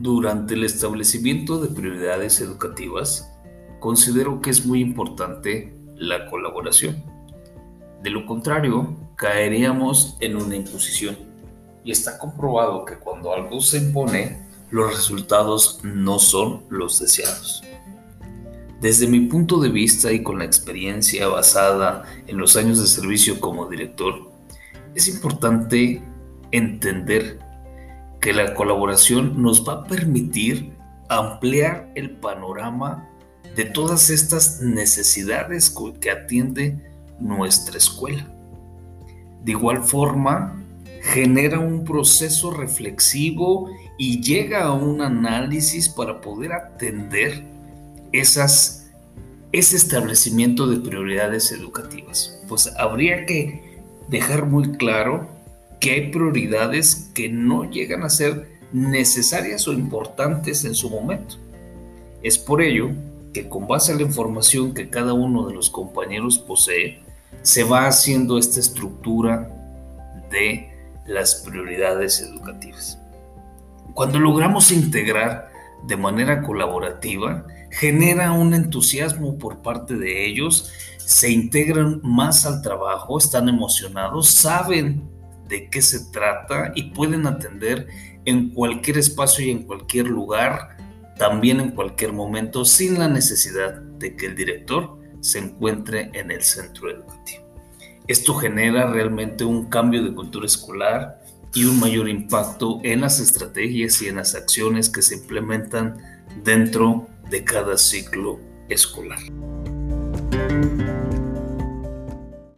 Durante el establecimiento de prioridades educativas, considero que es muy importante la colaboración. De lo contrario, caeríamos en una imposición. Y está comprobado que cuando algo se impone, los resultados no son los deseados. Desde mi punto de vista y con la experiencia basada en los años de servicio como director, es importante entender que la colaboración nos va a permitir ampliar el panorama de todas estas necesidades que atiende nuestra escuela. De igual forma, genera un proceso reflexivo y llega a un análisis para poder atender esas, ese establecimiento de prioridades educativas. Pues habría que dejar muy claro que hay prioridades que no llegan a ser necesarias o importantes en su momento. Es por ello que con base a la información que cada uno de los compañeros posee, se va haciendo esta estructura de las prioridades educativas. Cuando logramos integrar de manera colaborativa, genera un entusiasmo por parte de ellos, se integran más al trabajo, están emocionados, saben de qué se trata y pueden atender en cualquier espacio y en cualquier lugar, también en cualquier momento, sin la necesidad de que el director se encuentre en el centro educativo. Esto genera realmente un cambio de cultura escolar y un mayor impacto en las estrategias y en las acciones que se implementan dentro de cada ciclo escolar.